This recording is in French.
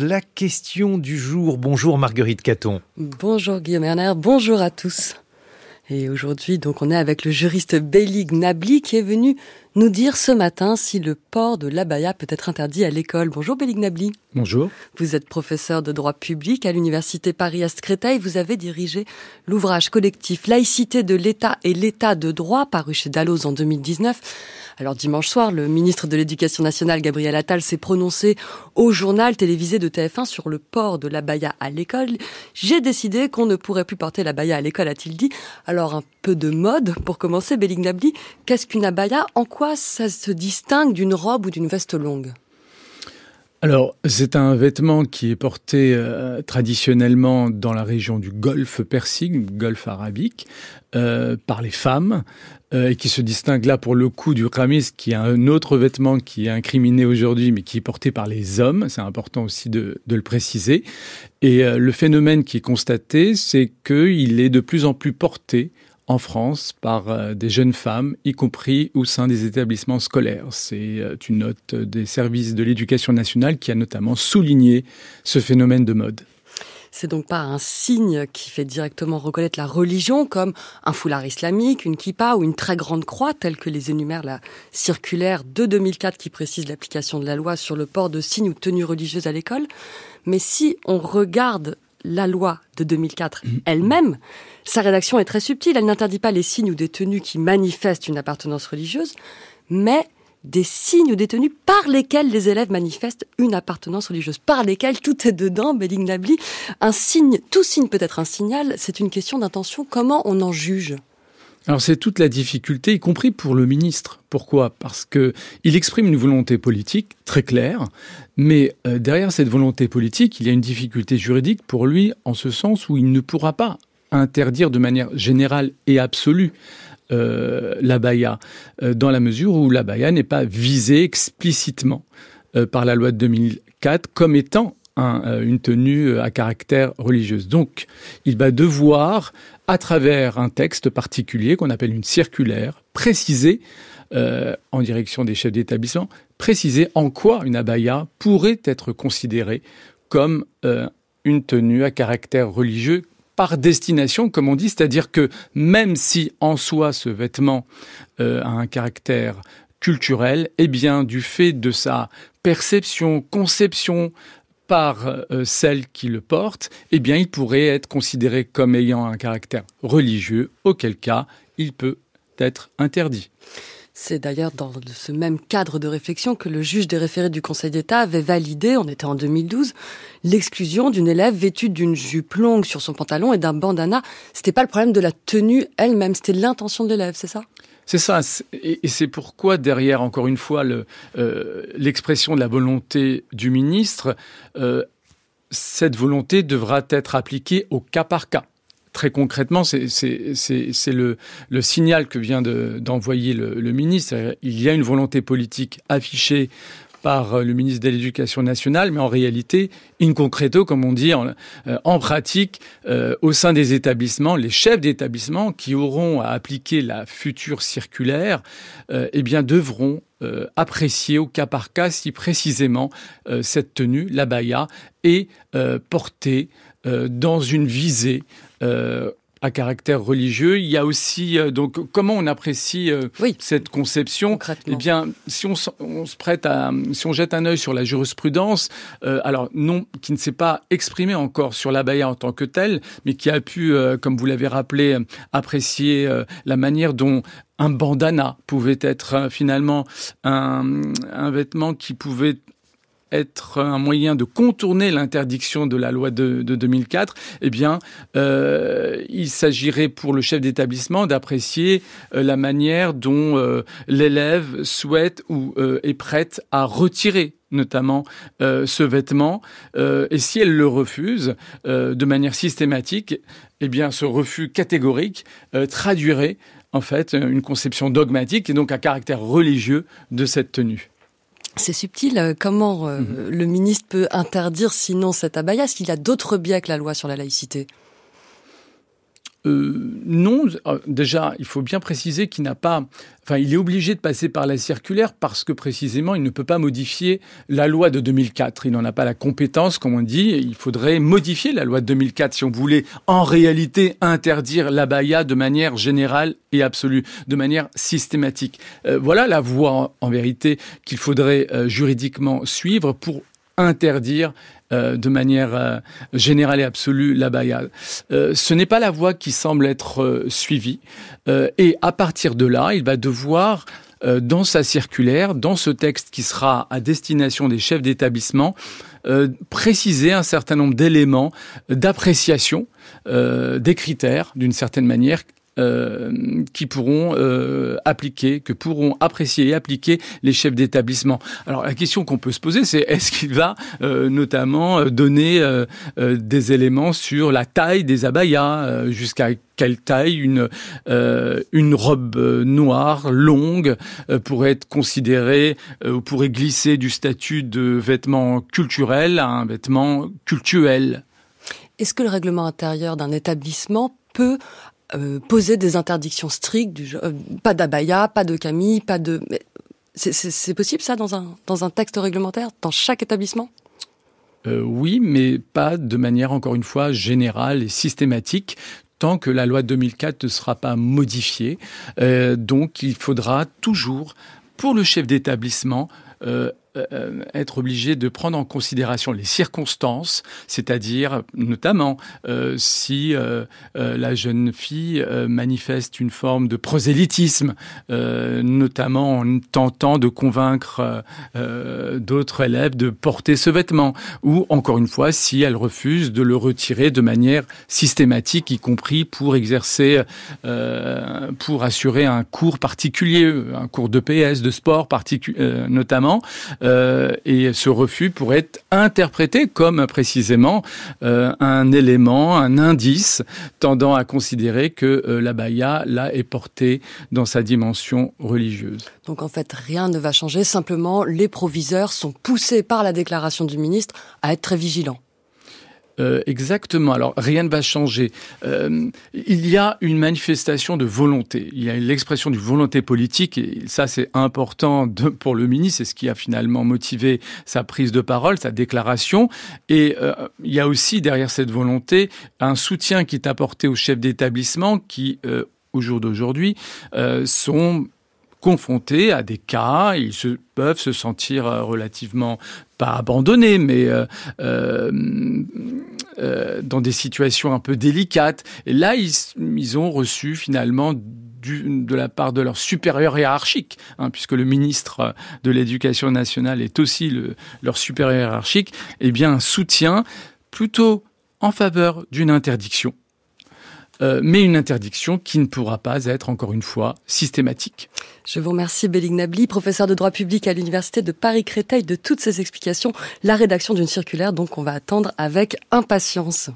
La question du jour. Bonjour Marguerite Caton. Bonjour Guillaume Erner, bonjour à tous. Et aujourd'hui, donc, on est avec le juriste Bélig Nabli qui est venu nous dire ce matin si le port de l'abaya peut être interdit à l'école. Bonjour Bélig Nabli. Bonjour. Vous êtes professeur de droit public à l'université Paris-Est Créteil. Vous avez dirigé l'ouvrage collectif Laïcité de l'État et l'État de droit paru chez Dalloz en 2019. Alors dimanche soir, le ministre de l'Éducation nationale, Gabriel Attal, s'est prononcé au journal télévisé de TF1 sur le port de l'abaya à l'école. J'ai décidé qu'on ne pourrait plus porter l'abaya à l'école, a-t-il dit. Alors un peu de mode pour commencer, Bélig Nabli. Qu'est-ce qu'une abaya? En quoi ça se distingue d'une robe ou d'une veste longue? Alors, c'est un vêtement qui est porté euh, traditionnellement dans la région du Golfe Persique, Golfe arabique, euh, par les femmes, euh, et qui se distingue là pour le coup du khamis, qui est un autre vêtement qui est incriminé aujourd'hui, mais qui est porté par les hommes. C'est important aussi de, de, le préciser. Et le phénomène qui est constaté, c'est qu'il est de plus en plus porté en France par euh, des jeunes femmes, y compris au sein des établissements scolaires. C'est euh, une note des services de l'éducation nationale qui a notamment souligné ce phénomène de mode. C'est donc pas un signe qui fait directement reconnaître la religion comme un foulard islamique, une kippa ou une très grande croix telle que les énumère la circulaire de 2004 qui précise l'application de la loi sur le port de signes ou tenues religieuses à l'école. Mais si on regarde la loi de 2004 mmh. elle-même, sa rédaction est très subtile. Elle n'interdit pas les signes ou des tenues qui manifestent une appartenance religieuse, mais des signes ou des tenues par lesquels les élèves manifestent une appartenance religieuse, par lesquels tout est dedans, Belling Nabli. Un signe, tout signe peut être un signal, c'est une question d'intention. Comment on en juge? Alors c'est toute la difficulté, y compris pour le ministre. Pourquoi? Parce que il exprime une volonté politique très claire, mais euh, derrière cette volonté politique, il y a une difficulté juridique pour lui, en ce sens où il ne pourra pas interdire de manière générale et absolue euh, l'abaya, euh, dans la mesure où l'abaya n'est pas visée explicitement euh, par la loi de 2004 comme étant un, une tenue à caractère religieuse. Donc, il va devoir, à travers un texte particulier qu'on appelle une circulaire, préciser, en direction des chefs d'établissement, préciser en quoi une abaya pourrait être considérée comme une tenue à caractère religieux par destination, comme on dit, c'est-à-dire que même si en soi ce vêtement euh, a un caractère culturel, eh bien du fait de sa perception, conception par euh, celle qui le porte, eh bien il pourrait être considéré comme ayant un caractère religieux, auquel cas il peut être interdit. C'est d'ailleurs dans ce même cadre de réflexion que le juge des référés du Conseil d'État avait validé, on était en 2012, l'exclusion d'une élève vêtue d'une jupe longue sur son pantalon et d'un bandana. C'était pas le problème de la tenue elle-même, c'était l'intention de l'élève, c'est ça? C'est ça, et c'est pourquoi derrière, encore une fois, euh, l'expression de la volonté du ministre, euh, cette volonté devra être appliquée au cas par cas très concrètement, c'est le, signal que vient d'envoyer le, ministre. Il y a une volonté politique affichée par le ministre de l'Éducation nationale, mais en réalité, in concreto, comme on dit en, euh, pratique, euh, au sein des établissements, les chefs d'établissement qui auront à appliquer la future circulaire, euh, eh bien, devront euh, apprécier au cas par cas si précisément euh, cette tenue, la baya, est portée dans une visée à caractère religieux. Il y a aussi euh, donc comment on apprécie euh, cette conception? Eh bien, si on, on, se prête à, si on jette un œil sur la jurisprudence, euh, alors non, qui ne s'est pas exprimé encore sur l'abaya en tant que telle, mais qui a pu, comme vous l'avez rappelé, apprécier la manière dont un bandana pouvait être finalement un, un vêtement qui pouvait être un moyen de contourner l'interdiction de la loi de, de 2004, eh bien, euh, il s'agirait pour le chef d'établissement d'apprécier euh, la manière dont euh, l'élève souhaite ou est prête à retirer notamment ce vêtement, et si elle le refuse de manière systématique, eh bien, ce refus catégorique traduirait en fait une conception dogmatique et donc un caractère religieux de cette tenue. C'est subtil. Euh, comment euh, mhm. le ministre peut interdire sinon cet abaya Est-ce qu'il y a d'autres biais que la loi sur la laïcité? Euh, non, euh, déjà, il faut bien préciser qu'il n'a pas, enfin, il est obligé de passer par la circulaire parce que précisément, il ne peut pas modifier la loi de 2004. Il n'en a pas la compétence, comme on dit. Il faudrait modifier la loi de 2004 si on voulait en réalité interdire l'abaya de manière générale et absolue, de manière systématique. Euh, voilà la voie, en, vérité, qu'il faudrait juridiquement suivre pour interdire euh, de manière euh, générale et absolue la Euh, ce n'est pas la voie qui semble être suivie. et à partir de là, il va devoir dans sa circulaire, dans ce texte qui sera à destination des chefs d'établissement, préciser un certain nombre d'éléments d'appréciation, des critères d'une certaine manière euh, qui pourront euh, appliquer, que pourront apprécier et appliquer les chefs d'établissement. Alors la question qu'on peut se poser, c'est est-ce qu'il va euh, notamment donner des éléments sur la taille des abayas, jusqu'à quelle taille une une robe noire longue pourrait être considérée ou pourrait glisser du statut de vêtement culturel à un vêtement cultuel? Est-ce que le règlement intérieur d'un établissement peut euh, poser des interdictions strictes, euh, pas d'abaya, pas de camille, pas de... C'est possible ça dans un, dans un texte réglementaire, dans chaque établissement? Euh, Oui, mais pas de manière, encore une fois, générale et systématique tant que la loi de 2004 ne sera pas modifiée. Donc il faudra toujours, pour le chef d'établissement, euh, euh, être obligé de prendre en considération les circonstances, c'est-à-dire notamment euh, si la jeune fille manifeste une forme de prosélytisme, notamment en tentant de convaincre d'autres élèves de porter ce vêtement, ou encore une fois si elle refuse de le retirer de manière systématique, y compris pour exercer, pour assurer un cours particulier, un cours de PS, de sport notamment. Euh, et ce refus pourrait être interprété comme précisément euh, un élément, un indice tendant à considérer que euh, la baya là est portée dans sa dimension religieuse. Donc en fait, rien ne va changer, simplement les proviseurs sont poussés par la déclaration du ministre à être très vigilants. Euh, exactement. Alors rien ne va changer. Euh, il y a une manifestation de volonté. Il y a l'expression du volonté politique et ça c'est important pour le ministre. C'est ce qui a finalement motivé sa prise de parole, sa déclaration. Et euh, il y a aussi derrière cette volonté un soutien qui est apporté aux chefs d'établissement qui au jour d'aujourd'hui sont confrontés à des cas, ils se, peuvent se sentir relativement pas abandonnés, mais euh, euh, dans des situations un peu délicates. Et là, ils, ont reçu finalement de la part de leur supérieur hiérarchique, hein, puisque le ministre de l'Éducation nationale est aussi le, leur supérieur hiérarchique, eh un soutien plutôt en faveur d'une interdiction euh, mais une interdiction qui ne pourra pas être, encore une fois, systématique. Je vous remercie, Bélig Nabli, professeur de droit public à l'Université de Paris-Créteil, de toutes ces explications. La rédaction d'une circulaire, donc, on va attendre avec impatience.